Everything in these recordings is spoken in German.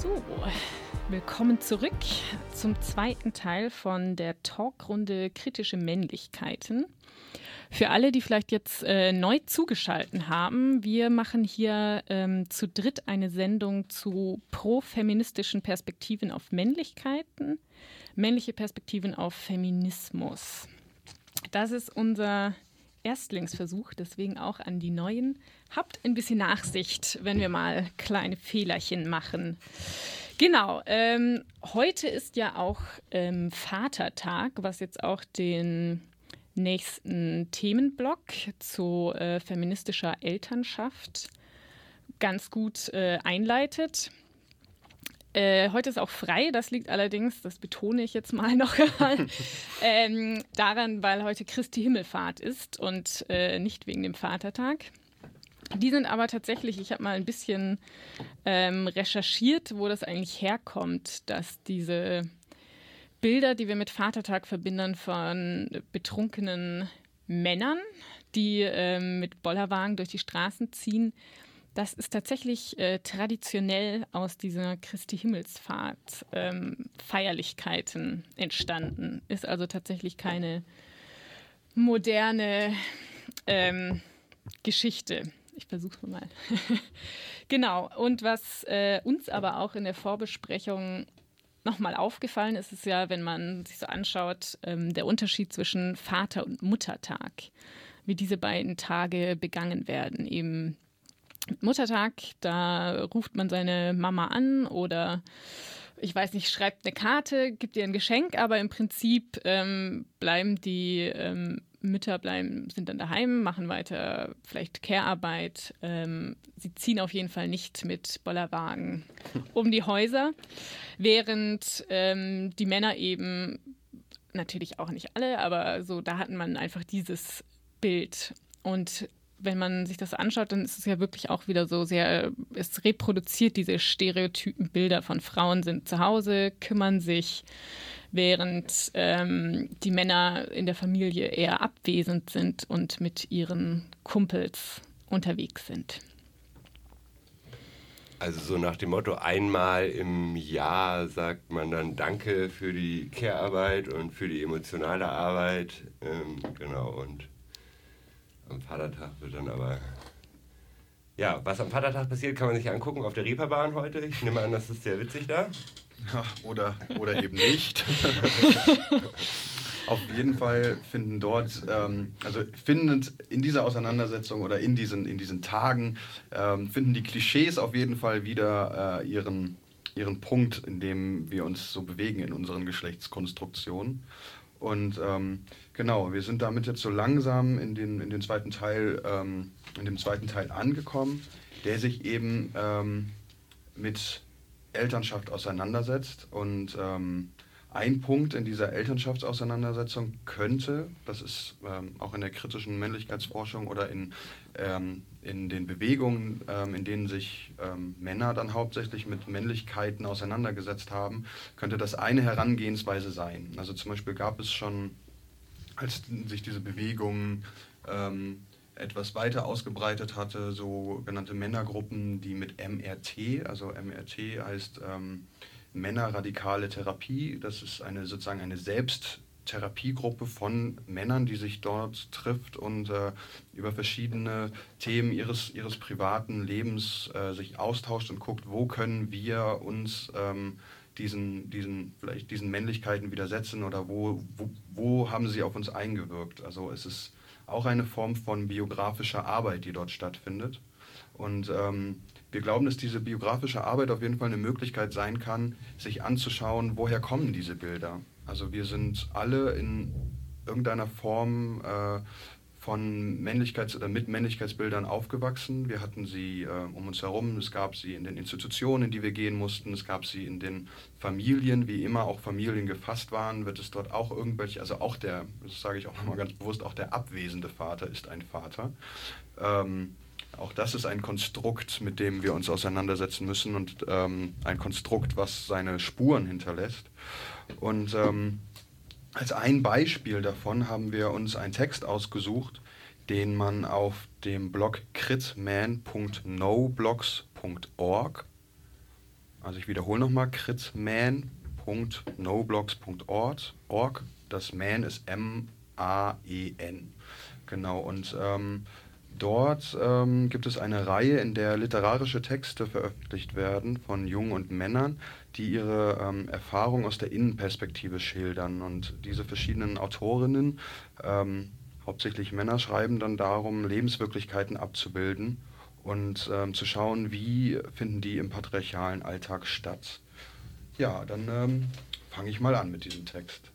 So, willkommen zurück zum zweiten Teil von der Talkrunde Kritische Männlichkeiten. Für alle, die vielleicht jetzt äh, neu zugeschaltet haben, wir machen hier ähm, zu dritt eine Sendung zu pro-feministischen Perspektiven auf Männlichkeiten, männliche Perspektiven auf Feminismus. Das ist unser Erstlingsversuch, deswegen auch an die Neuen. Habt ein bisschen Nachsicht, wenn wir mal kleine Fehlerchen machen. Genau, ähm, heute ist ja auch ähm, Vatertag, was jetzt auch den nächsten Themenblock zu äh, feministischer Elternschaft ganz gut äh, einleitet. Äh, heute ist auch frei, das liegt allerdings, das betone ich jetzt mal noch einmal, ähm, daran, weil heute Christi Himmelfahrt ist und äh, nicht wegen dem Vatertag. Die sind aber tatsächlich, ich habe mal ein bisschen ähm, recherchiert, wo das eigentlich herkommt, dass diese Bilder, die wir mit Vatertag verbinden von betrunkenen Männern, die ähm, mit Bollerwagen durch die Straßen ziehen, das ist tatsächlich äh, traditionell aus dieser Christi Himmelsfahrt ähm, Feierlichkeiten entstanden. Ist also tatsächlich keine moderne ähm, Geschichte. Ich versuche mal. genau. Und was äh, uns aber auch in der Vorbesprechung nochmal aufgefallen ist, ist ja, wenn man sich so anschaut, ähm, der Unterschied zwischen Vater- und Muttertag, wie diese beiden Tage begangen werden. Eben Muttertag, da ruft man seine Mama an oder ich weiß nicht, schreibt eine Karte, gibt ihr ein Geschenk, aber im Prinzip ähm, bleiben die ähm, Mütter bleiben, sind dann daheim, machen weiter vielleicht Care-Arbeit. Ähm, sie ziehen auf jeden Fall nicht mit Bollerwagen um die Häuser, während ähm, die Männer eben, natürlich auch nicht alle, aber so, da hatten man einfach dieses Bild. Und wenn man sich das anschaut, dann ist es ja wirklich auch wieder so sehr, es reproduziert diese stereotypen Bilder von Frauen sind zu Hause, kümmern sich, während ähm, die Männer in der Familie eher abwesend sind und mit ihren Kumpels unterwegs sind. Also so nach dem Motto, einmal im Jahr sagt man dann Danke für die Care-Arbeit und für die emotionale Arbeit. Ähm, genau, und am Vatertag wird dann aber... Ja, was am Vatertag passiert, kann man sich angucken auf der Reeperbahn heute. Ich nehme an, das ist sehr witzig da. Ja, oder, oder eben nicht. Auf jeden Fall finden dort, ähm, also finden in dieser Auseinandersetzung oder in diesen, in diesen Tagen, ähm, finden die Klischees auf jeden Fall wieder äh, ihren, ihren Punkt, in dem wir uns so bewegen in unseren Geschlechtskonstruktionen. Und ähm, genau, wir sind damit jetzt so langsam in den, in den zweiten Teil, ähm, in dem zweiten Teil angekommen, der sich eben ähm, mit Elternschaft auseinandersetzt. Und ähm, ein Punkt in dieser Elternschaftsauseinandersetzung könnte, das ist ähm, auch in der kritischen Männlichkeitsforschung oder in, ähm, in den Bewegungen, ähm, in denen sich Männer dann hauptsächlich mit Männlichkeiten auseinandergesetzt haben, könnte das eine Herangehensweise sein. Also zum Beispiel gab es schon, als sich diese Bewegungen ähm, etwas weiter ausgebreitet hatte, sogenannte Männergruppen, die mit MRT, also MRT heißt ähm, Männerradikale Therapie, das ist eine sozusagen eine Selbsttherapiegruppe von Männern, die sich dort trifft und äh, über verschiedene Themen ihres, ihres privaten Lebens äh, sich austauscht und guckt, wo können wir uns ähm, diesen, diesen, vielleicht diesen Männlichkeiten widersetzen oder wo, wo, wo haben sie auf uns eingewirkt. Also es ist auch eine Form von biografischer Arbeit, die dort stattfindet. Und ähm, wir glauben, dass diese biografische Arbeit auf jeden Fall eine Möglichkeit sein kann, sich anzuschauen, woher kommen diese Bilder. Also wir sind alle in irgendeiner Form äh, von Männlichkeits- oder mit Männlichkeitsbildern aufgewachsen. Wir hatten sie äh, um uns herum, es gab sie in den Institutionen, in die wir gehen mussten, es gab sie in den Familien, wie immer auch Familien gefasst waren, wird es dort auch irgendwelche, also auch der, das sage ich auch nochmal ganz bewusst, auch der abwesende Vater ist ein Vater. Ähm, auch das ist ein Konstrukt, mit dem wir uns auseinandersetzen müssen und ähm, ein Konstrukt, was seine Spuren hinterlässt. Und ähm, als ein Beispiel davon haben wir uns einen Text ausgesucht, den man auf dem Blog critman.noblogs.org Also ich wiederhole nochmal, kritman.noblogs.org. Das Man ist M-A-E-N. Genau, und ähm, dort ähm, gibt es eine Reihe, in der literarische Texte veröffentlicht werden von Jungen und Männern, die ihre ähm, Erfahrung aus der Innenperspektive schildern. Und diese verschiedenen Autorinnen, ähm, hauptsächlich Männer, schreiben dann darum, Lebenswirklichkeiten abzubilden und ähm, zu schauen, wie finden die im patriarchalen Alltag statt. Ja, dann ähm, fange ich mal an mit diesem Text.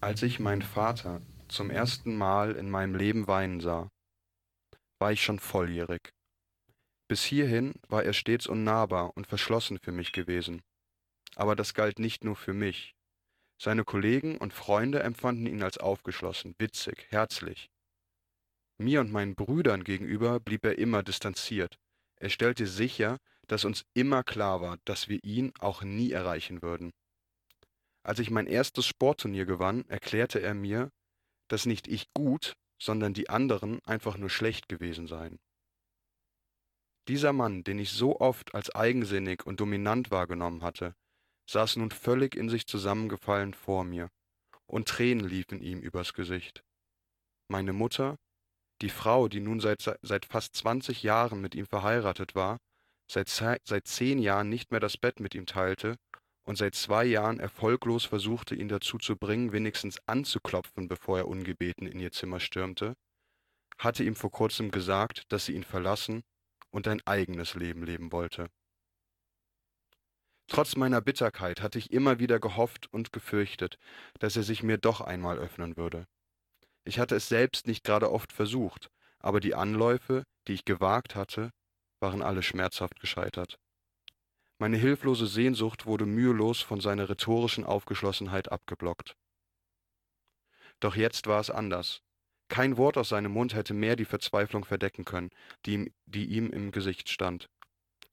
Als ich meinen Vater zum ersten Mal in meinem Leben weinen sah, war ich schon volljährig. Bis hierhin war er stets unnahbar und verschlossen für mich gewesen. Aber das galt nicht nur für mich. Seine Kollegen und Freunde empfanden ihn als aufgeschlossen, witzig, herzlich. Mir und meinen Brüdern gegenüber blieb er immer distanziert. Er stellte sicher, dass uns immer klar war, dass wir ihn auch nie erreichen würden. Als ich mein erstes Sportturnier gewann, erklärte er mir, dass nicht ich gut, sondern die anderen einfach nur schlecht gewesen seien. Dieser Mann, den ich so oft als eigensinnig und dominant wahrgenommen hatte, saß nun völlig in sich zusammengefallen vor mir, und Tränen liefen ihm übers Gesicht. Meine Mutter, die Frau, die nun seit, seit fast 20 Jahren mit ihm verheiratet war, seit, seit zehn Jahren nicht mehr das Bett mit ihm teilte und seit zwei Jahren erfolglos versuchte, ihn dazu zu bringen, wenigstens anzuklopfen, bevor er ungebeten in ihr Zimmer stürmte, hatte ihm vor kurzem gesagt, dass sie ihn verlassen und ein eigenes Leben leben wollte. Trotz meiner Bitterkeit hatte ich immer wieder gehofft und gefürchtet, dass er sich mir doch einmal öffnen würde. Ich hatte es selbst nicht gerade oft versucht, aber die Anläufe, die ich gewagt hatte, waren alle schmerzhaft gescheitert. Meine hilflose Sehnsucht wurde mühelos von seiner rhetorischen Aufgeschlossenheit abgeblockt. Doch jetzt war es anders. Kein Wort aus seinem Mund hätte mehr die Verzweiflung verdecken können, die ihm, die ihm im Gesicht stand.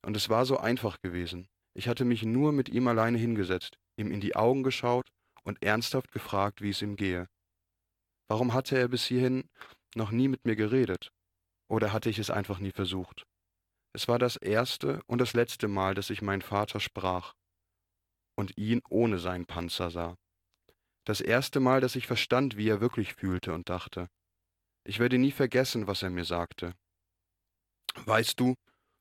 Und es war so einfach gewesen. Ich hatte mich nur mit ihm alleine hingesetzt, ihm in die Augen geschaut und ernsthaft gefragt, wie es ihm gehe. Warum hatte er bis hierhin noch nie mit mir geredet? Oder hatte ich es einfach nie versucht? Es war das erste und das letzte Mal, dass ich meinen Vater sprach und ihn ohne seinen Panzer sah. Das erste Mal, dass ich verstand, wie er wirklich fühlte und dachte. Ich werde nie vergessen, was er mir sagte. Weißt du,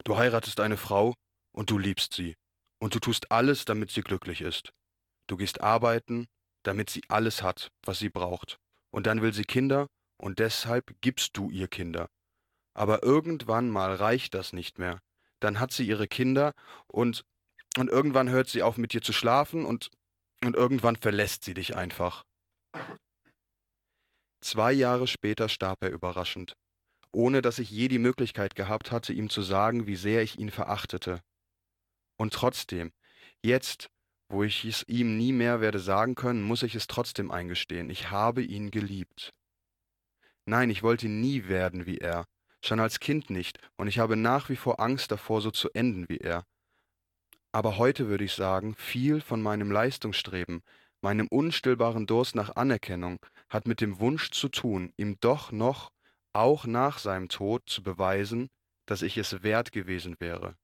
du heiratest eine Frau und du liebst sie, und du tust alles, damit sie glücklich ist. Du gehst arbeiten, damit sie alles hat, was sie braucht. Und dann will sie Kinder und deshalb gibst du ihr Kinder. Aber irgendwann mal reicht das nicht mehr. Dann hat sie ihre Kinder und, und irgendwann hört sie auf mit dir zu schlafen und, und irgendwann verlässt sie dich einfach. Zwei Jahre später starb er überraschend, ohne dass ich je die Möglichkeit gehabt hatte, ihm zu sagen, wie sehr ich ihn verachtete. Und trotzdem, jetzt, wo ich es ihm nie mehr werde sagen können, muss ich es trotzdem eingestehen. Ich habe ihn geliebt. Nein, ich wollte nie werden wie er, schon als Kind nicht, und ich habe nach wie vor Angst davor, so zu enden wie er. Aber heute würde ich sagen, viel von meinem Leistungsstreben, meinem unstillbaren Durst nach Anerkennung, hat mit dem Wunsch zu tun, ihm doch noch, auch nach seinem Tod, zu beweisen, dass ich es wert gewesen wäre,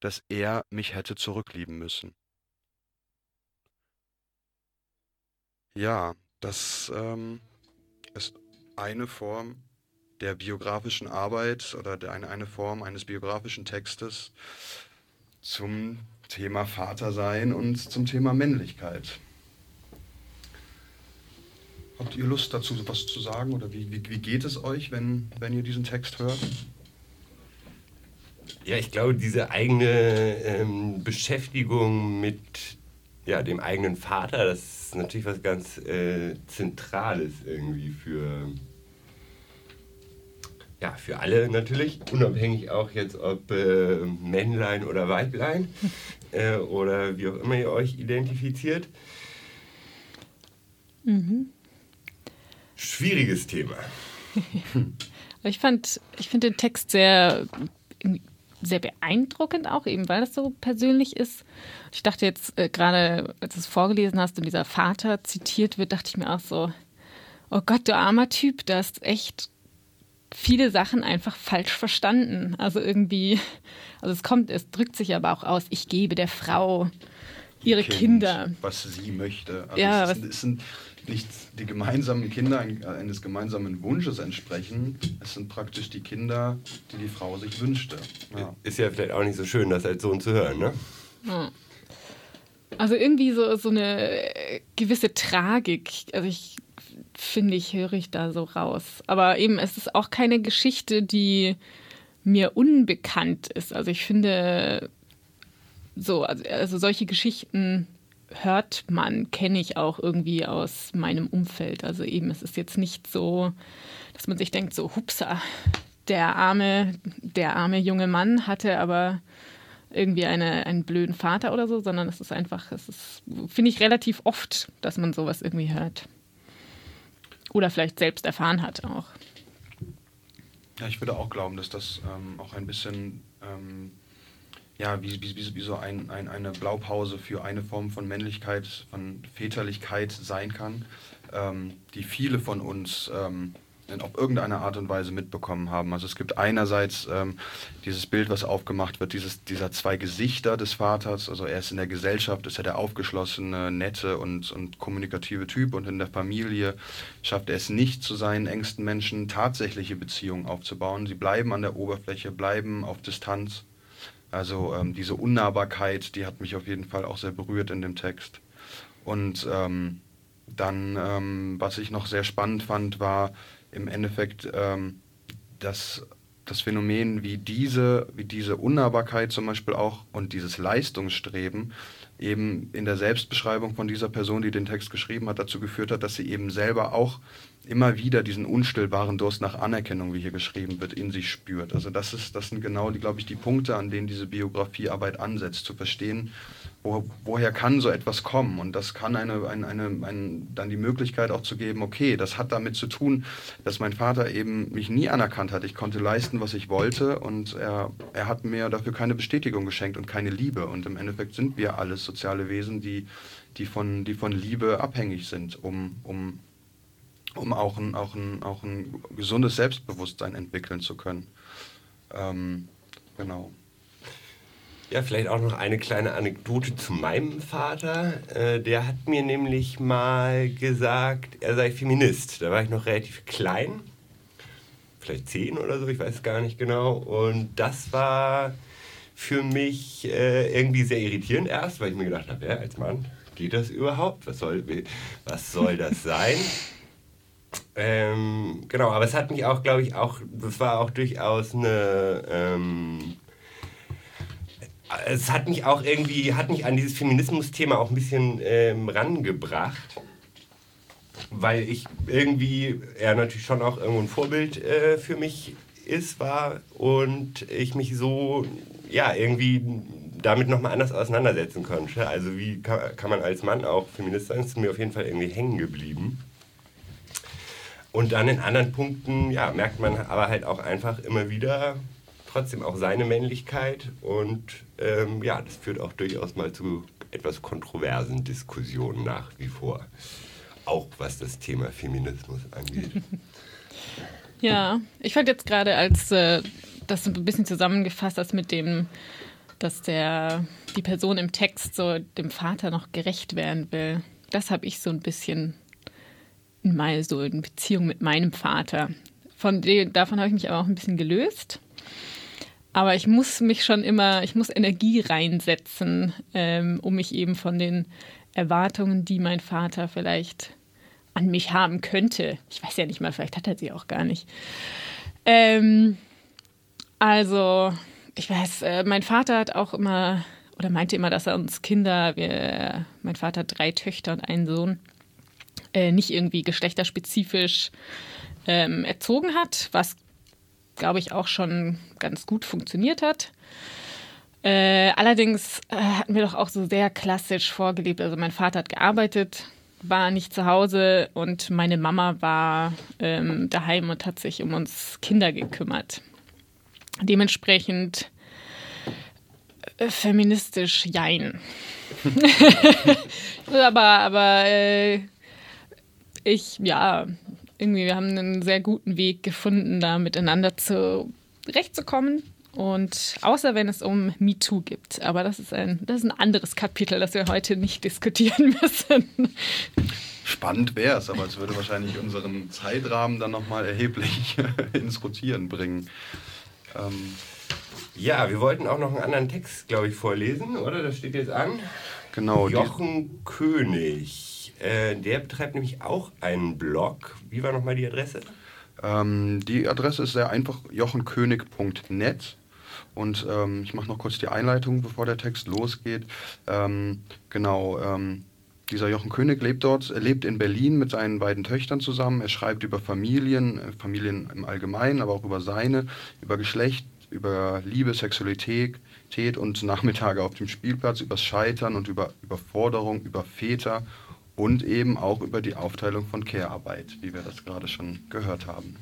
dass er mich hätte zurücklieben müssen. Ja, das ähm, ist eine Form der biografischen Arbeit oder der, eine, eine Form eines biografischen Textes zum Thema Vatersein und zum Thema Männlichkeit. Habt ihr Lust dazu, was zu sagen oder wie, wie, wie geht es euch, wenn, wenn ihr diesen Text hört? Ja, ich glaube, diese eigene ähm, Beschäftigung mit ja, dem eigenen Vater, das ist natürlich was ganz äh, Zentrales irgendwie für, ja, für alle natürlich, unabhängig auch jetzt ob äh, Männlein oder Weiblein äh, oder wie auch immer ihr euch identifiziert. Mhm. Schwieriges Thema. ich fand, ich finde den Text sehr sehr beeindruckend auch, eben weil das so persönlich ist. Ich dachte jetzt äh, gerade, als du es vorgelesen hast und dieser Vater zitiert wird, dachte ich mir auch so, oh Gott, du armer Typ, du hast echt viele Sachen einfach falsch verstanden. Also irgendwie, also es kommt, es drückt sich aber auch aus, ich gebe der Frau ihre kind, Kinder. Was sie möchte. Also ja, es, ist, es sind nicht die gemeinsamen Kinder eines gemeinsamen Wunsches entsprechen. Es sind praktisch die Kinder, die die Frau sich wünschte. Ja. Ist ja vielleicht auch nicht so schön, das als Sohn zu hören, ne? Also irgendwie so, so eine gewisse Tragik. Also ich finde ich, höre ich da so raus. Aber eben, es ist auch keine Geschichte, die mir unbekannt ist. Also ich finde, so, also, also solche Geschichten hört man, kenne ich auch irgendwie aus meinem Umfeld. Also eben, es ist jetzt nicht so, dass man sich denkt, so, hupsa, der arme, der arme junge Mann hatte aber irgendwie eine, einen blöden Vater oder so, sondern es ist einfach, es ist, finde ich, relativ oft, dass man sowas irgendwie hört. Oder vielleicht selbst erfahren hat auch. Ja, ich würde auch glauben, dass das ähm, auch ein bisschen ähm, ja, wie, wie, wie so ein, ein, eine Blaupause für eine Form von Männlichkeit, von Väterlichkeit sein kann, ähm, die viele von uns ähm, auf irgendeine Art und Weise mitbekommen haben. Also es gibt einerseits ähm, dieses Bild, was aufgemacht wird, dieses, dieser zwei Gesichter des Vaters. Also er ist in der Gesellschaft, ist er der aufgeschlossene, nette und, und kommunikative Typ und in der Familie schafft er es nicht, zu seinen engsten Menschen tatsächliche Beziehungen aufzubauen. Sie bleiben an der Oberfläche, bleiben auf Distanz. Also ähm, diese Unnahbarkeit, die hat mich auf jeden Fall auch sehr berührt in dem Text. Und ähm, dann, ähm, was ich noch sehr spannend fand, war im Endeffekt ähm, das, das Phänomen, wie diese, wie diese Unnahbarkeit zum Beispiel auch und dieses Leistungsstreben eben in der Selbstbeschreibung von dieser Person, die den Text geschrieben hat, dazu geführt hat, dass sie eben selber auch immer wieder diesen unstillbaren Durst nach Anerkennung, wie hier geschrieben wird, in sich spürt. Also das, ist, das sind genau, die, glaube ich, die Punkte, an denen diese Biografiearbeit ansetzt, zu verstehen, wo, woher kann so etwas kommen. Und das kann eine, eine, eine, eine, dann die Möglichkeit auch zu geben, okay, das hat damit zu tun, dass mein Vater eben mich nie anerkannt hat. Ich konnte leisten, was ich wollte und er, er hat mir dafür keine Bestätigung geschenkt und keine Liebe. Und im Endeffekt sind wir alles soziale Wesen, die, die, von, die von Liebe abhängig sind, um, um um auch ein, auch ein, auch ein gesundes Selbstbewusstsein entwickeln zu können. Ähm, genau. Ja, vielleicht auch noch eine kleine Anekdote zu meinem Vater. Äh, der hat mir nämlich mal gesagt, er sei Feminist. Da war ich noch relativ klein, vielleicht zehn oder so, ich weiß gar nicht genau. Und das war für mich äh, irgendwie sehr irritierend erst, weil ich mir gedacht habe, ja, als Mann, geht das überhaupt? Was soll, was soll das sein? Ähm, genau, aber es hat mich auch, glaube ich, auch, das war auch durchaus eine, ähm, es hat mich auch irgendwie, hat mich an dieses Feminismus-Thema auch ein bisschen ähm, rangebracht, weil ich irgendwie, er natürlich schon auch irgendwo ein Vorbild äh, für mich ist, war und ich mich so, ja, irgendwie damit nochmal anders auseinandersetzen konnte. Also wie kann, kann man als Mann auch Feminist sein, ist mir auf jeden Fall irgendwie hängen geblieben. Und dann in anderen Punkten ja, merkt man aber halt auch einfach immer wieder trotzdem auch seine Männlichkeit. Und ähm, ja, das führt auch durchaus mal zu etwas kontroversen Diskussionen nach wie vor. Auch was das Thema Feminismus angeht. Ja, ich fand jetzt gerade, als äh, das ein bisschen zusammengefasst hast mit dem, dass der, die Person im Text so dem Vater noch gerecht werden will. Das habe ich so ein bisschen mal so in Beziehung mit meinem Vater. Von dem, davon habe ich mich aber auch ein bisschen gelöst. Aber ich muss mich schon immer, ich muss Energie reinsetzen, ähm, um mich eben von den Erwartungen, die mein Vater vielleicht an mich haben könnte. Ich weiß ja nicht mal, vielleicht hat er sie auch gar nicht. Ähm, also, ich weiß, äh, mein Vater hat auch immer oder meinte immer, dass er uns Kinder, wir, mein Vater hat drei Töchter und einen Sohn, äh, nicht irgendwie geschlechterspezifisch ähm, erzogen hat, was, glaube ich, auch schon ganz gut funktioniert hat. Äh, allerdings äh, hatten wir doch auch so sehr klassisch vorgelebt. Also mein Vater hat gearbeitet, war nicht zu Hause und meine Mama war ähm, daheim und hat sich um uns Kinder gekümmert. Dementsprechend äh, feministisch jein. aber aber äh, ich, ja, irgendwie, wir haben einen sehr guten Weg gefunden, da miteinander zurechtzukommen. Und außer wenn es um MeToo geht. Aber das ist, ein, das ist ein anderes Kapitel, das wir heute nicht diskutieren müssen. Spannend wäre es, aber es würde wahrscheinlich unseren Zeitrahmen dann nochmal erheblich ins Rotieren bringen. Ähm ja, wir wollten auch noch einen anderen Text, glaube ich, vorlesen, oder? Das steht jetzt an. Genau. Jochen König. Äh, der betreibt nämlich auch einen Blog. Wie war nochmal die Adresse? Ähm, die Adresse ist sehr einfach jochenkönig.net. Und ähm, ich mache noch kurz die Einleitung, bevor der Text losgeht. Ähm, genau, ähm, dieser Jochen König lebt dort, er lebt in Berlin mit seinen beiden Töchtern zusammen. Er schreibt über Familien, äh, Familien im Allgemeinen, aber auch über seine, über Geschlecht, über Liebe, Sexualität und Nachmittage auf dem Spielplatz, über Scheitern und über Überforderung, über Väter und eben auch über die Aufteilung von Care-Arbeit, wie wir das gerade schon gehört haben.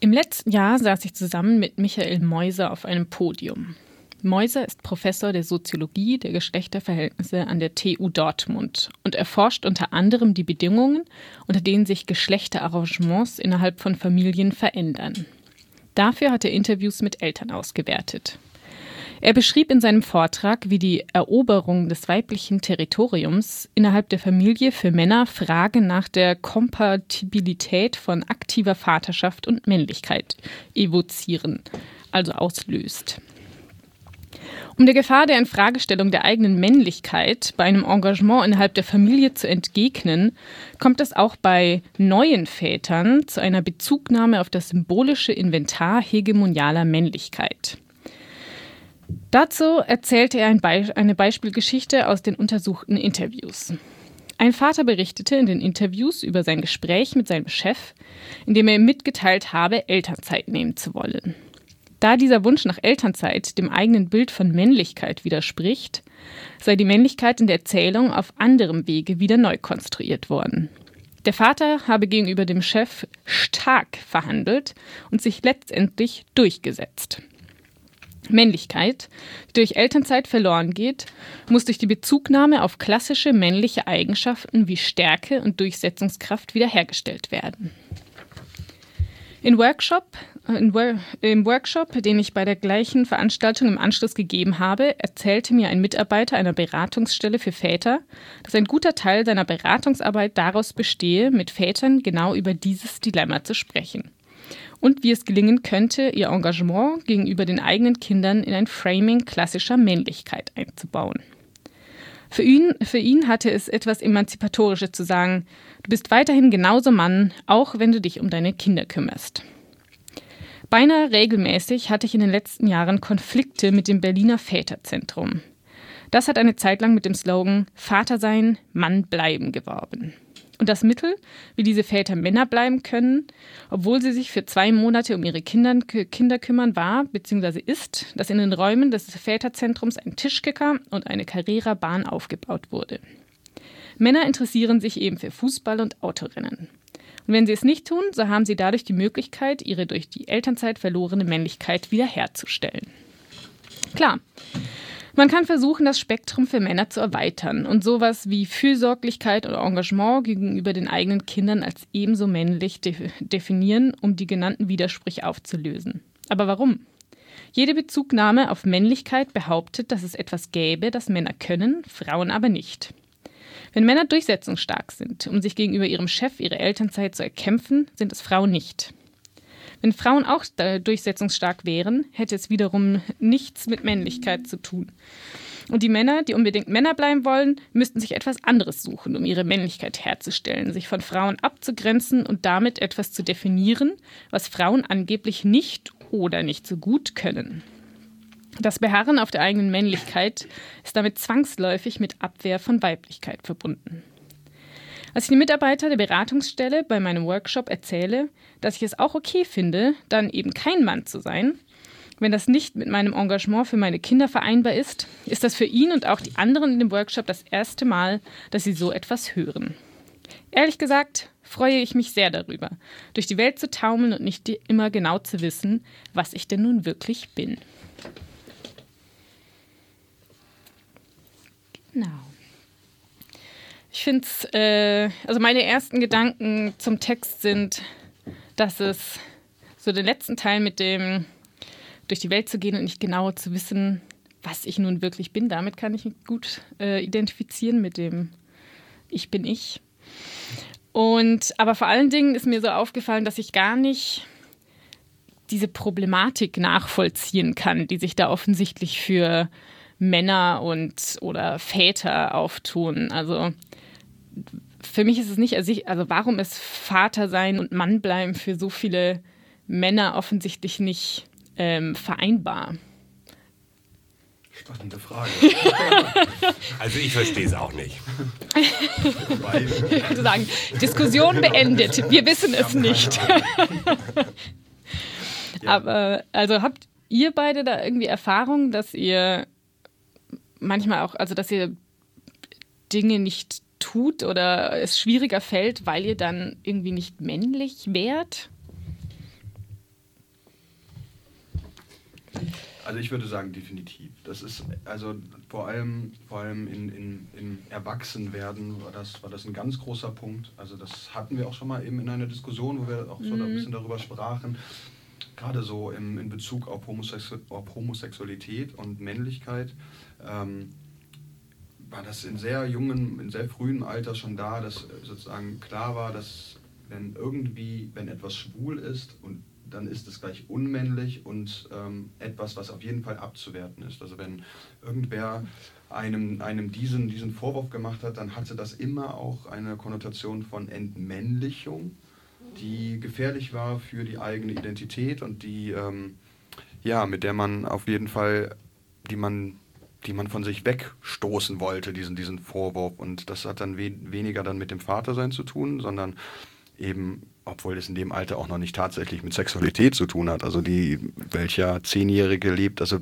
Im letzten Jahr saß ich zusammen mit Michael Meuser auf einem Podium. Meuser ist Professor der Soziologie der Geschlechterverhältnisse an der TU Dortmund und erforscht unter anderem die Bedingungen, unter denen sich Geschlechterarrangements innerhalb von Familien verändern. Dafür hat er Interviews mit Eltern ausgewertet. Er beschrieb in seinem Vortrag, wie die Eroberung des weiblichen Territoriums innerhalb der Familie für Männer Fragen nach der Kompatibilität von aktiver Vaterschaft und Männlichkeit evozieren, also auslöst. Um der Gefahr der Infragestellung der eigenen Männlichkeit bei einem Engagement innerhalb der Familie zu entgegnen, kommt es auch bei neuen Vätern zu einer Bezugnahme auf das symbolische Inventar hegemonialer Männlichkeit. Dazu erzählte er ein Be eine Beispielgeschichte aus den untersuchten Interviews. Ein Vater berichtete in den Interviews über sein Gespräch mit seinem Chef, in dem er ihm mitgeteilt habe, Elternzeit nehmen zu wollen. Da dieser Wunsch nach Elternzeit dem eigenen Bild von Männlichkeit widerspricht, sei die Männlichkeit in der Erzählung auf anderem Wege wieder neu konstruiert worden. Der Vater habe gegenüber dem Chef stark verhandelt und sich letztendlich durchgesetzt. Männlichkeit, die durch Elternzeit verloren geht, muss durch die Bezugnahme auf klassische männliche Eigenschaften wie Stärke und Durchsetzungskraft wiederhergestellt werden. In Workshop, äh, in, Im Workshop, den ich bei der gleichen Veranstaltung im Anschluss gegeben habe, erzählte mir ein Mitarbeiter einer Beratungsstelle für Väter, dass ein guter Teil seiner Beratungsarbeit daraus bestehe, mit Vätern genau über dieses Dilemma zu sprechen. Und wie es gelingen könnte, ihr Engagement gegenüber den eigenen Kindern in ein Framing klassischer Männlichkeit einzubauen. Für ihn, für ihn hatte es etwas Emanzipatorisches zu sagen, du bist weiterhin genauso Mann, auch wenn du dich um deine Kinder kümmerst. Beinahe regelmäßig hatte ich in den letzten Jahren Konflikte mit dem Berliner Väterzentrum. Das hat eine Zeit lang mit dem Slogan Vater sein, Mann bleiben geworben. Und das Mittel, wie diese Väter Männer bleiben können, obwohl sie sich für zwei Monate um ihre Kinder, Kinder kümmern, war bzw. ist, dass in den Räumen des Väterzentrums ein Tischkicker und eine Carrera-Bahn aufgebaut wurde. Männer interessieren sich eben für Fußball und Autorennen. Und wenn sie es nicht tun, so haben sie dadurch die Möglichkeit, ihre durch die Elternzeit verlorene Männlichkeit wiederherzustellen. Klar, man kann versuchen, das Spektrum für Männer zu erweitern und sowas wie Fürsorglichkeit oder Engagement gegenüber den eigenen Kindern als ebenso männlich de definieren, um die genannten Widersprüche aufzulösen. Aber warum? Jede Bezugnahme auf Männlichkeit behauptet, dass es etwas gäbe, das Männer können, Frauen aber nicht. Wenn Männer durchsetzungsstark sind, um sich gegenüber ihrem Chef ihre Elternzeit zu erkämpfen, sind es Frauen nicht. Wenn Frauen auch durchsetzungsstark wären, hätte es wiederum nichts mit Männlichkeit zu tun. Und die Männer, die unbedingt Männer bleiben wollen, müssten sich etwas anderes suchen, um ihre Männlichkeit herzustellen, sich von Frauen abzugrenzen und damit etwas zu definieren, was Frauen angeblich nicht oder nicht so gut können. Das Beharren auf der eigenen Männlichkeit ist damit zwangsläufig mit Abwehr von Weiblichkeit verbunden. Als ich den Mitarbeiter der Beratungsstelle bei meinem Workshop erzähle, dass ich es auch okay finde, dann eben kein Mann zu sein, wenn das nicht mit meinem Engagement für meine Kinder vereinbar ist, ist das für ihn und auch die anderen in dem Workshop das erste Mal, dass sie so etwas hören. Ehrlich gesagt freue ich mich sehr darüber, durch die Welt zu taumeln und nicht immer genau zu wissen, was ich denn nun wirklich bin. Genau. Ich finde es, äh, also meine ersten Gedanken zum Text sind, dass es so den letzten Teil mit dem durch die Welt zu gehen und nicht genau zu wissen, was ich nun wirklich bin. Damit kann ich mich gut äh, identifizieren mit dem Ich bin ich. Und aber vor allen Dingen ist mir so aufgefallen, dass ich gar nicht diese Problematik nachvollziehen kann, die sich da offensichtlich für Männer und oder Väter auftun. Also für mich ist es nicht, also warum ist Vater sein und Mann bleiben für so viele Männer offensichtlich nicht ähm, vereinbar? Spannende Frage. also ich verstehe es auch nicht. ich würde sagen, Diskussion beendet. Wir wissen es nicht. Aber also habt ihr beide da irgendwie Erfahrung, dass ihr manchmal auch, also dass ihr Dinge nicht tut oder es schwieriger fällt, weil ihr dann irgendwie nicht männlich wärt? Also ich würde sagen, definitiv. Das ist also vor allem, vor allem in, in, im Erwachsenwerden war das, war das ein ganz großer Punkt. Also das hatten wir auch schon mal eben in einer Diskussion, wo wir auch so mhm. ein bisschen darüber sprachen. Gerade so im, in Bezug auf, Homosexu auf Homosexualität und Männlichkeit. Ähm, war das in sehr jungen, in sehr frühem Alter schon da, dass sozusagen klar war, dass wenn irgendwie, wenn etwas schwul ist und dann ist es gleich unmännlich und ähm, etwas, was auf jeden Fall abzuwerten ist. Also wenn irgendwer einem, einem diesen, diesen Vorwurf gemacht hat, dann hatte das immer auch eine Konnotation von Entmännlichung, die gefährlich war für die eigene Identität und die, ähm, ja, mit der man auf jeden Fall, die man die man von sich wegstoßen wollte, diesen, diesen Vorwurf. Und das hat dann we weniger dann mit dem Vatersein zu tun, sondern eben, obwohl es in dem Alter auch noch nicht tatsächlich mit Sexualität zu tun hat. Also die, welcher Zehnjährige lebt, also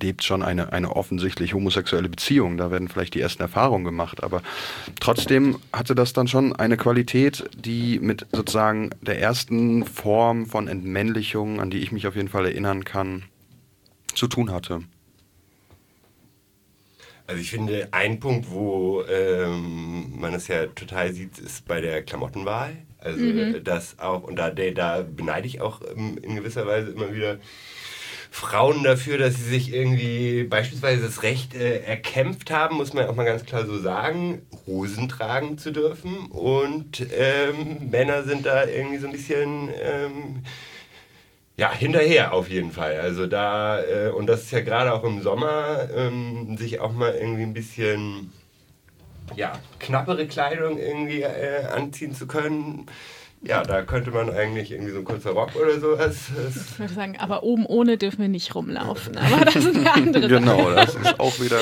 lebt schon eine, eine offensichtlich homosexuelle Beziehung. Da werden vielleicht die ersten Erfahrungen gemacht. Aber trotzdem hatte das dann schon eine Qualität, die mit sozusagen der ersten Form von Entmännlichung, an die ich mich auf jeden Fall erinnern kann, zu tun hatte. Also ich finde, ein Punkt, wo ähm, man es ja total sieht, ist bei der Klamottenwahl. Also mhm. das auch, und da, da beneide ich auch ähm, in gewisser Weise immer wieder Frauen dafür, dass sie sich irgendwie beispielsweise das Recht äh, erkämpft haben, muss man auch mal ganz klar so sagen, Hosen tragen zu dürfen. Und ähm, Männer sind da irgendwie so ein bisschen ähm, ja, hinterher auf jeden Fall. Also da, äh, und das ist ja gerade auch im Sommer, ähm, sich auch mal irgendwie ein bisschen ja, knappere Kleidung irgendwie äh, anziehen zu können. Ja, da könnte man eigentlich irgendwie so ein kurzer Rock oder sowas. Ich würde sagen, aber oben ohne dürfen wir nicht rumlaufen. Aber das ist eine andere Genau, das ist auch wieder.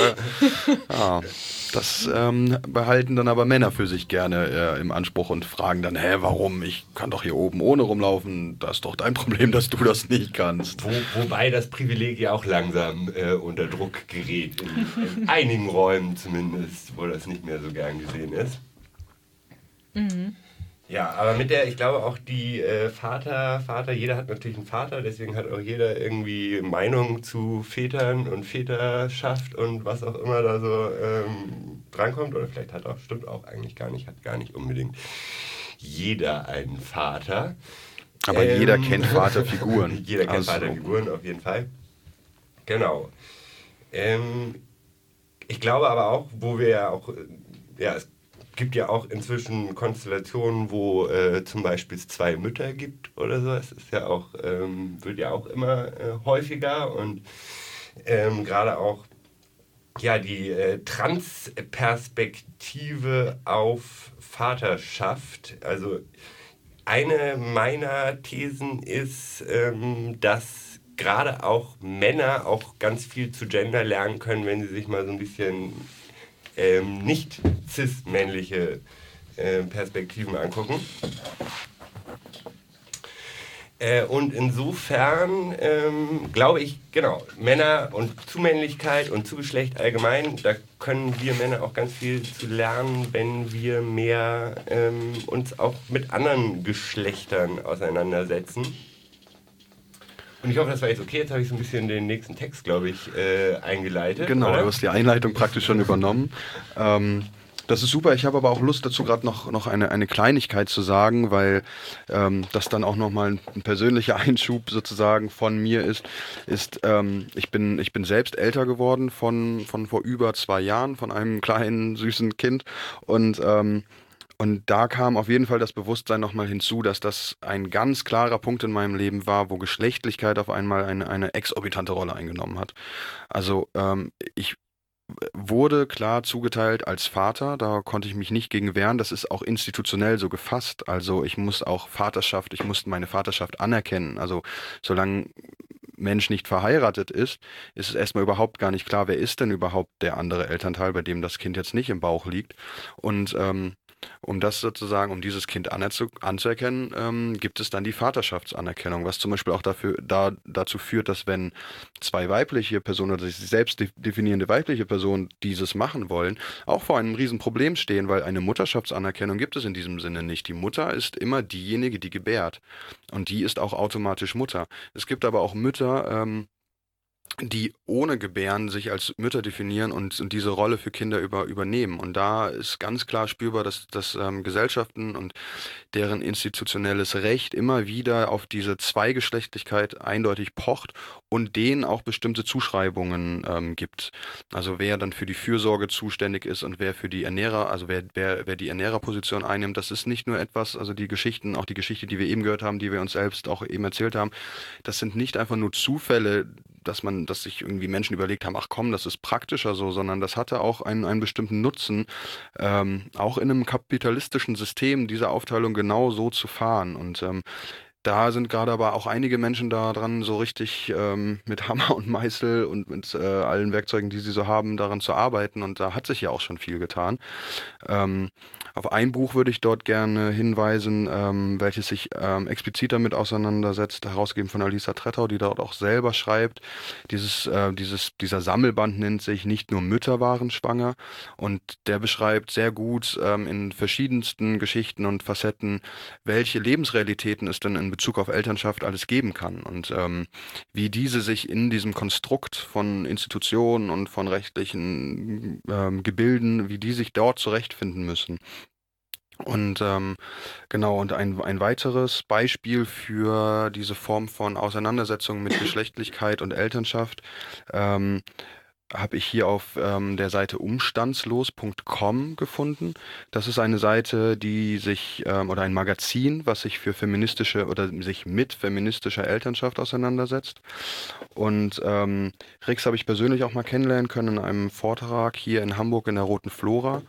Ja, das ähm, behalten dann aber Männer für sich gerne äh, im Anspruch und fragen dann: Hä, warum? Ich kann doch hier oben ohne rumlaufen. Das ist doch dein Problem, dass du das nicht kannst. Wo, wobei das Privileg ja auch langsam äh, unter Druck gerät. In, in einigen Räumen zumindest, wo das nicht mehr so gern gesehen ist. Mhm. Ja, aber mit der, ich glaube auch die äh, Vater, Vater, jeder hat natürlich einen Vater, deswegen hat auch jeder irgendwie Meinung zu Vätern und Väterschaft und was auch immer da so ähm, drankommt. Oder vielleicht hat auch, stimmt auch eigentlich gar nicht, hat gar nicht unbedingt jeder einen Vater. Aber ähm, jeder kennt Vaterfiguren. jeder kennt also. Vaterfiguren, auf jeden Fall. Genau. Ähm, ich glaube aber auch, wo wir ja auch, ja, es gibt ja auch inzwischen Konstellationen, wo äh, zum Beispiel es zwei Mütter gibt oder so. Es ist ja auch, ähm, wird ja auch immer äh, häufiger und ähm, gerade auch ja, die äh, Transperspektive auf Vaterschaft. Also eine meiner Thesen ist, ähm, dass gerade auch Männer auch ganz viel zu Gender lernen können, wenn sie sich mal so ein bisschen ähm, nicht cis-männliche äh, Perspektiven angucken. Äh, und insofern ähm, glaube ich, genau, Männer und Zumännlichkeit und Zugeschlecht allgemein, da können wir Männer auch ganz viel zu lernen, wenn wir mehr ähm, uns auch mit anderen Geschlechtern auseinandersetzen. Und ich hoffe, das war jetzt okay. Jetzt habe ich so ein bisschen den nächsten Text, glaube ich, äh, eingeleitet. Genau, oder? du hast die Einleitung praktisch schon übernommen. Ähm, Das ist super. Ich habe aber auch Lust dazu, gerade noch, noch eine, eine Kleinigkeit zu sagen, weil ähm, das dann auch nochmal ein, ein persönlicher Einschub sozusagen von mir ist. ist ähm, ich, bin, ich bin selbst älter geworden von, von vor über zwei Jahren, von einem kleinen, süßen Kind. Und ähm, und da kam auf jeden Fall das Bewusstsein nochmal hinzu, dass das ein ganz klarer Punkt in meinem Leben war, wo Geschlechtlichkeit auf einmal eine, eine exorbitante Rolle eingenommen hat. Also ähm, ich wurde klar zugeteilt als Vater, da konnte ich mich nicht gegen wehren, das ist auch institutionell so gefasst. Also ich muss auch Vaterschaft, ich musste meine Vaterschaft anerkennen. Also solange Mensch nicht verheiratet ist, ist es erstmal überhaupt gar nicht klar, wer ist denn überhaupt der andere Elternteil, bei dem das Kind jetzt nicht im Bauch liegt. Und ähm, um das sozusagen, um dieses Kind anzuerkennen, ähm, gibt es dann die Vaterschaftsanerkennung, was zum Beispiel auch dafür, da, dazu führt, dass wenn zwei weibliche Personen oder sich selbst definierende weibliche Personen dieses machen wollen, auch vor einem Riesenproblem stehen, weil eine Mutterschaftsanerkennung gibt es in diesem Sinne nicht. Die Mutter ist immer diejenige, die gebärt. Und die ist auch automatisch Mutter. Es gibt aber auch Mütter, ähm, die ohne Gebären sich als Mütter definieren und, und diese Rolle für Kinder über, übernehmen. Und da ist ganz klar spürbar, dass, dass ähm, Gesellschaften und deren institutionelles Recht immer wieder auf diese Zweigeschlechtlichkeit eindeutig pocht und denen auch bestimmte Zuschreibungen ähm, gibt. Also wer dann für die Fürsorge zuständig ist und wer für die Ernährer, also wer, wer, wer die Ernährerposition einnimmt, das ist nicht nur etwas, also die Geschichten, auch die Geschichte, die wir eben gehört haben, die wir uns selbst auch eben erzählt haben, das sind nicht einfach nur Zufälle, dass man, dass sich irgendwie Menschen überlegt haben, ach komm, das ist praktischer so, sondern das hatte auch einen, einen bestimmten Nutzen, ähm, auch in einem kapitalistischen System diese Aufteilung genau so zu fahren. Und ähm, da sind gerade aber auch einige Menschen da dran, so richtig ähm, mit Hammer und Meißel und mit äh, allen Werkzeugen, die sie so haben, daran zu arbeiten. Und da hat sich ja auch schon viel getan. Ähm, auf ein Buch würde ich dort gerne hinweisen, ähm, welches sich ähm, explizit damit auseinandersetzt, herausgegeben von Alisa Trettau, die dort auch selber schreibt. Dieses, äh, dieses, dieser Sammelband nennt sich Nicht nur Mütter waren schwanger und der beschreibt sehr gut ähm, in verschiedensten Geschichten und Facetten, welche Lebensrealitäten es denn in Bezug auf Elternschaft alles geben kann und ähm, wie diese sich in diesem Konstrukt von Institutionen und von rechtlichen ähm, Gebilden, wie die sich dort zurechtfinden müssen. Und ähm, genau, und ein, ein weiteres Beispiel für diese Form von Auseinandersetzung mit Geschlechtlichkeit und Elternschaft ähm, habe ich hier auf ähm, der Seite umstandslos.com gefunden. Das ist eine Seite, die sich, ähm, oder ein Magazin, was sich für feministische oder sich mit feministischer Elternschaft auseinandersetzt. Und ähm, Rix habe ich persönlich auch mal kennenlernen können in einem Vortrag hier in Hamburg in der Roten Flora.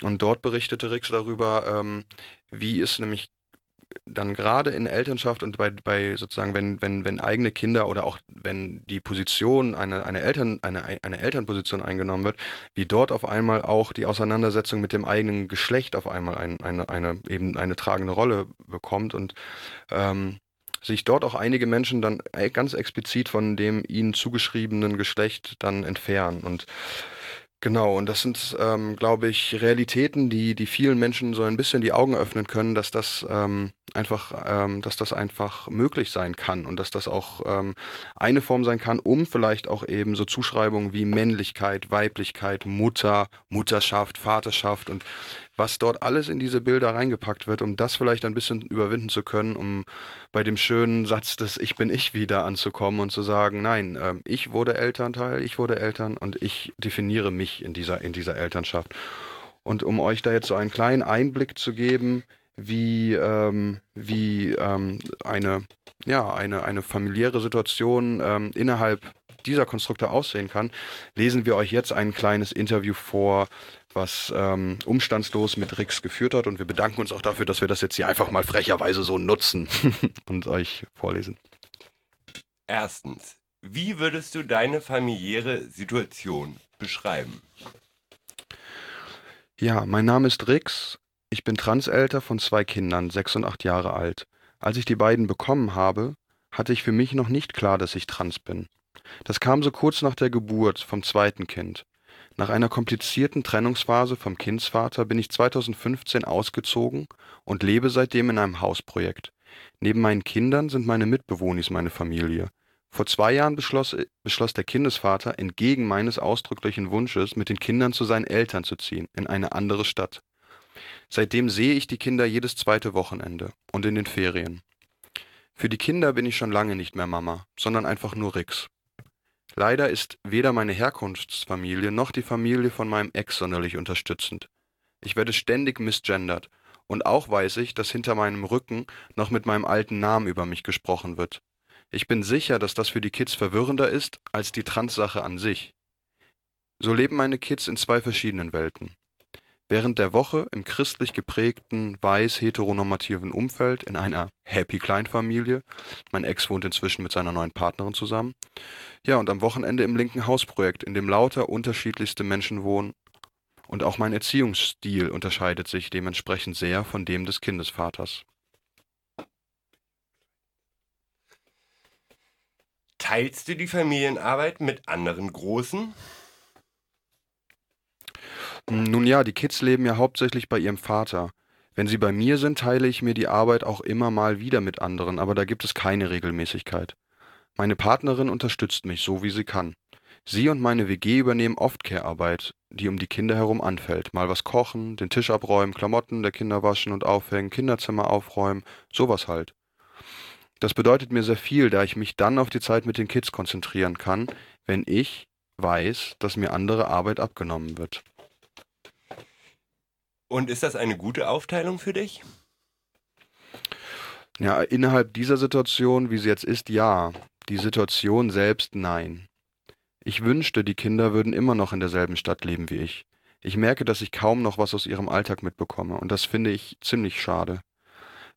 Und dort berichtete Rix darüber, ähm, wie es nämlich dann gerade in Elternschaft und bei, bei sozusagen, wenn, wenn, wenn eigene Kinder oder auch wenn die Position, eine, eine, Eltern, eine, eine Elternposition eingenommen wird, wie dort auf einmal auch die Auseinandersetzung mit dem eigenen Geschlecht auf einmal ein, eine, eine, eben eine tragende Rolle bekommt und ähm, sich dort auch einige Menschen dann äh, ganz explizit von dem ihnen zugeschriebenen Geschlecht dann entfernen. Und Genau, und das sind, ähm, glaube ich, Realitäten, die, die vielen Menschen so ein bisschen die Augen öffnen können, dass das ähm, einfach, ähm, dass das einfach möglich sein kann und dass das auch ähm, eine Form sein kann, um vielleicht auch eben so Zuschreibungen wie Männlichkeit, Weiblichkeit, Mutter, Mutterschaft, Vaterschaft und was dort alles in diese Bilder reingepackt wird, um das vielleicht ein bisschen überwinden zu können, um bei dem schönen Satz des Ich bin ich wieder anzukommen und zu sagen, nein, äh, ich wurde Elternteil, ich wurde Eltern und ich definiere mich in dieser, in dieser Elternschaft. Und um euch da jetzt so einen kleinen Einblick zu geben, wie, ähm, wie ähm, eine, ja, eine, eine familiäre Situation ähm, innerhalb dieser Konstrukte aussehen kann, lesen wir euch jetzt ein kleines Interview vor, was ähm, umstandslos mit Rix geführt hat. Und wir bedanken uns auch dafür, dass wir das jetzt hier einfach mal frecherweise so nutzen und euch vorlesen. Erstens, wie würdest du deine familiäre Situation beschreiben? Ja, mein Name ist Rix. Ich bin Transelter von zwei Kindern, sechs und acht Jahre alt. Als ich die beiden bekommen habe, hatte ich für mich noch nicht klar, dass ich trans bin. Das kam so kurz nach der Geburt vom zweiten Kind. Nach einer komplizierten Trennungsphase vom Kindsvater bin ich 2015 ausgezogen und lebe seitdem in einem Hausprojekt. Neben meinen Kindern sind meine Mitbewohnis meine Familie. Vor zwei Jahren beschloss, beschloss der Kindesvater, entgegen meines ausdrücklichen Wunsches, mit den Kindern zu seinen Eltern zu ziehen, in eine andere Stadt. Seitdem sehe ich die Kinder jedes zweite Wochenende und in den Ferien. Für die Kinder bin ich schon lange nicht mehr Mama, sondern einfach nur Rix. Leider ist weder meine Herkunftsfamilie noch die Familie von meinem Ex sonderlich unterstützend. Ich werde ständig misgendert und auch weiß ich, dass hinter meinem Rücken noch mit meinem alten Namen über mich gesprochen wird. Ich bin sicher, dass das für die Kids verwirrender ist als die Trans-Sache an sich. So leben meine Kids in zwei verschiedenen Welten. Während der Woche im christlich geprägten, weiß-heteronormativen Umfeld in einer Happy Kleinfamilie. Mein Ex wohnt inzwischen mit seiner neuen Partnerin zusammen. Ja, und am Wochenende im linken Hausprojekt, in dem lauter unterschiedlichste Menschen wohnen. Und auch mein Erziehungsstil unterscheidet sich dementsprechend sehr von dem des Kindesvaters. Teilst du die Familienarbeit mit anderen Großen? Nun ja, die Kids leben ja hauptsächlich bei ihrem Vater. Wenn sie bei mir sind, teile ich mir die Arbeit auch immer mal wieder mit anderen, aber da gibt es keine Regelmäßigkeit. Meine Partnerin unterstützt mich so, wie sie kann. Sie und meine WG übernehmen oft Care-Arbeit, die um die Kinder herum anfällt. Mal was kochen, den Tisch abräumen, Klamotten der Kinder waschen und aufhängen, Kinderzimmer aufräumen, sowas halt. Das bedeutet mir sehr viel, da ich mich dann auf die Zeit mit den Kids konzentrieren kann, wenn ich weiß, dass mir andere Arbeit abgenommen wird. Und ist das eine gute Aufteilung für dich? Ja, innerhalb dieser Situation, wie sie jetzt ist, ja. Die Situation selbst, nein. Ich wünschte, die Kinder würden immer noch in derselben Stadt leben wie ich. Ich merke, dass ich kaum noch was aus ihrem Alltag mitbekomme, und das finde ich ziemlich schade.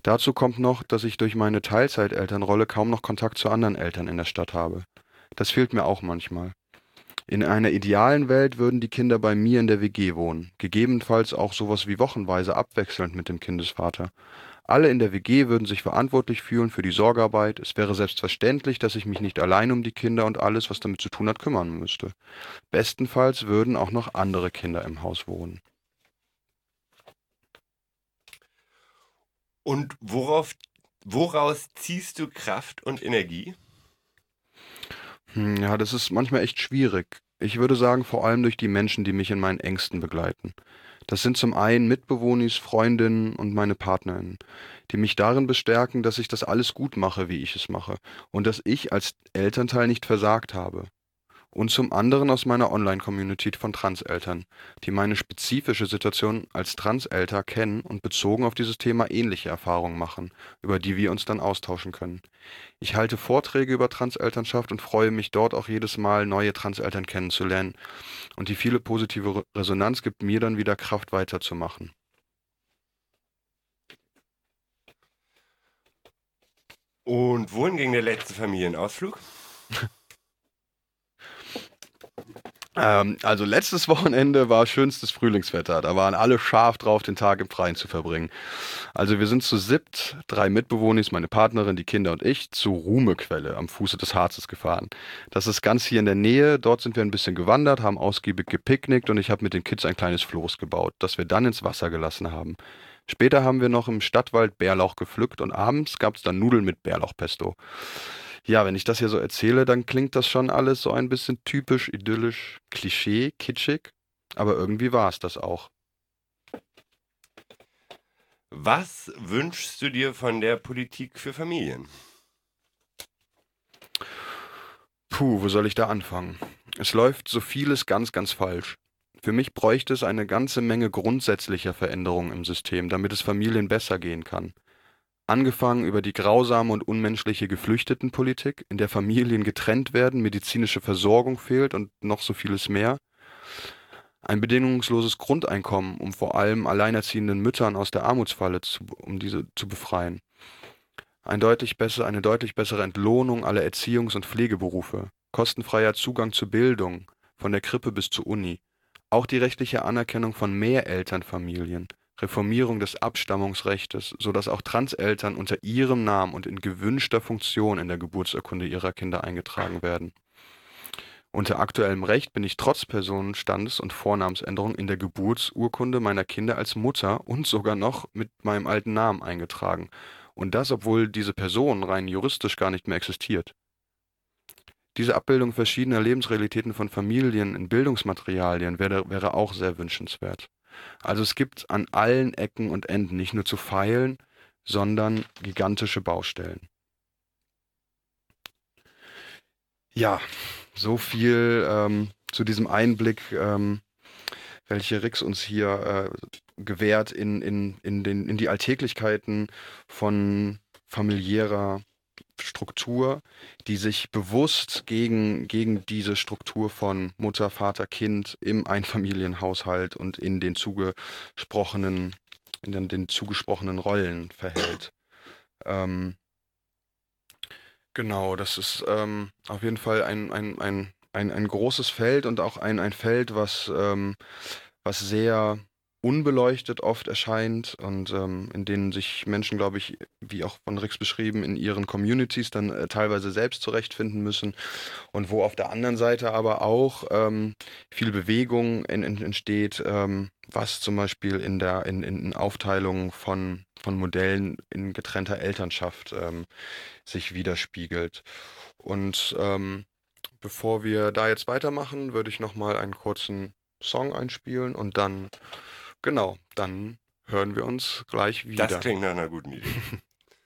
Dazu kommt noch, dass ich durch meine Teilzeitelternrolle kaum noch Kontakt zu anderen Eltern in der Stadt habe. Das fehlt mir auch manchmal. In einer idealen Welt würden die Kinder bei mir in der WG wohnen, gegebenenfalls auch sowas wie wochenweise abwechselnd mit dem Kindesvater. Alle in der WG würden sich verantwortlich fühlen für die Sorgearbeit. Es wäre selbstverständlich, dass ich mich nicht allein um die Kinder und alles, was damit zu tun hat, kümmern müsste. Bestenfalls würden auch noch andere Kinder im Haus wohnen. Und worauf, woraus ziehst du Kraft und Energie? Hm, ja, das ist manchmal echt schwierig. Ich würde sagen, vor allem durch die Menschen, die mich in meinen Ängsten begleiten. Das sind zum einen Mitbewohnis, Freundinnen und meine Partnerinnen, die mich darin bestärken, dass ich das alles gut mache, wie ich es mache, und dass ich als Elternteil nicht versagt habe und zum anderen aus meiner Online-Community von Transeltern, die meine spezifische Situation als Transelter kennen und bezogen auf dieses Thema ähnliche Erfahrungen machen, über die wir uns dann austauschen können. Ich halte Vorträge über Transelternschaft und freue mich dort auch jedes Mal, neue Transeltern kennenzulernen. Und die viele positive Resonanz gibt mir dann wieder Kraft weiterzumachen. Und wohin ging der letzte Familienausflug? Ähm, also letztes Wochenende war schönstes Frühlingswetter. Da waren alle scharf drauf, den Tag im Freien zu verbringen. Also wir sind zu siebt, drei Mitbewohner, meine Partnerin, die Kinder und ich, zur Ruhmequelle am Fuße des Harzes gefahren. Das ist ganz hier in der Nähe. Dort sind wir ein bisschen gewandert, haben ausgiebig gepicknickt und ich habe mit den Kids ein kleines Floß gebaut, das wir dann ins Wasser gelassen haben. Später haben wir noch im Stadtwald Bärlauch gepflückt und abends gab es dann Nudeln mit Bärlauchpesto. Ja, wenn ich das hier so erzähle, dann klingt das schon alles so ein bisschen typisch, idyllisch, Klischee, kitschig. Aber irgendwie war es das auch. Was wünschst du dir von der Politik für Familien? Puh, wo soll ich da anfangen? Es läuft so vieles ganz, ganz falsch. Für mich bräuchte es eine ganze Menge grundsätzlicher Veränderungen im System, damit es Familien besser gehen kann. Angefangen über die grausame und unmenschliche Geflüchtetenpolitik, in der Familien getrennt werden, medizinische Versorgung fehlt und noch so vieles mehr. Ein bedingungsloses Grundeinkommen, um vor allem alleinerziehenden Müttern aus der Armutsfalle zu, um diese zu befreien. Ein deutlich besser, eine deutlich bessere Entlohnung aller Erziehungs- und Pflegeberufe. Kostenfreier Zugang zur Bildung, von der Krippe bis zur Uni. Auch die rechtliche Anerkennung von Mehrelternfamilien Reformierung des Abstammungsrechtes, so dass auch Transeltern unter ihrem Namen und in gewünschter Funktion in der Geburtsurkunde ihrer Kinder eingetragen werden. Unter aktuellem Recht bin ich trotz Personenstandes und Vornamensänderung in der Geburtsurkunde meiner Kinder als Mutter und sogar noch mit meinem alten Namen eingetragen. Und das, obwohl diese Person rein juristisch gar nicht mehr existiert. diese Abbildung verschiedener Lebensrealitäten von Familien in Bildungsmaterialien wäre, wäre auch sehr wünschenswert. Also es gibt an allen Ecken und Enden nicht nur zu feilen, sondern gigantische Baustellen. Ja, so viel ähm, zu diesem Einblick, ähm, welche Rix uns hier äh, gewährt in, in, in, den, in die Alltäglichkeiten von familiärer Struktur, die sich bewusst gegen, gegen diese Struktur von Mutter, Vater, Kind im Einfamilienhaushalt und in den zugesprochenen, in den, den zugesprochenen Rollen verhält. Ähm, genau, das ist ähm, auf jeden Fall ein, ein, ein, ein, ein großes Feld und auch ein, ein Feld, was, ähm, was sehr unbeleuchtet oft erscheint und ähm, in denen sich Menschen, glaube ich, wie auch von Rix beschrieben, in ihren Communities dann äh, teilweise selbst zurechtfinden müssen und wo auf der anderen Seite aber auch ähm, viel Bewegung in, in, entsteht, ähm, was zum Beispiel in der in, in Aufteilung von, von Modellen in getrennter Elternschaft ähm, sich widerspiegelt. Und ähm, bevor wir da jetzt weitermachen, würde ich nochmal einen kurzen Song einspielen und dann Genau, dann hören wir uns gleich wieder. Das klingt nach einer guten Idee.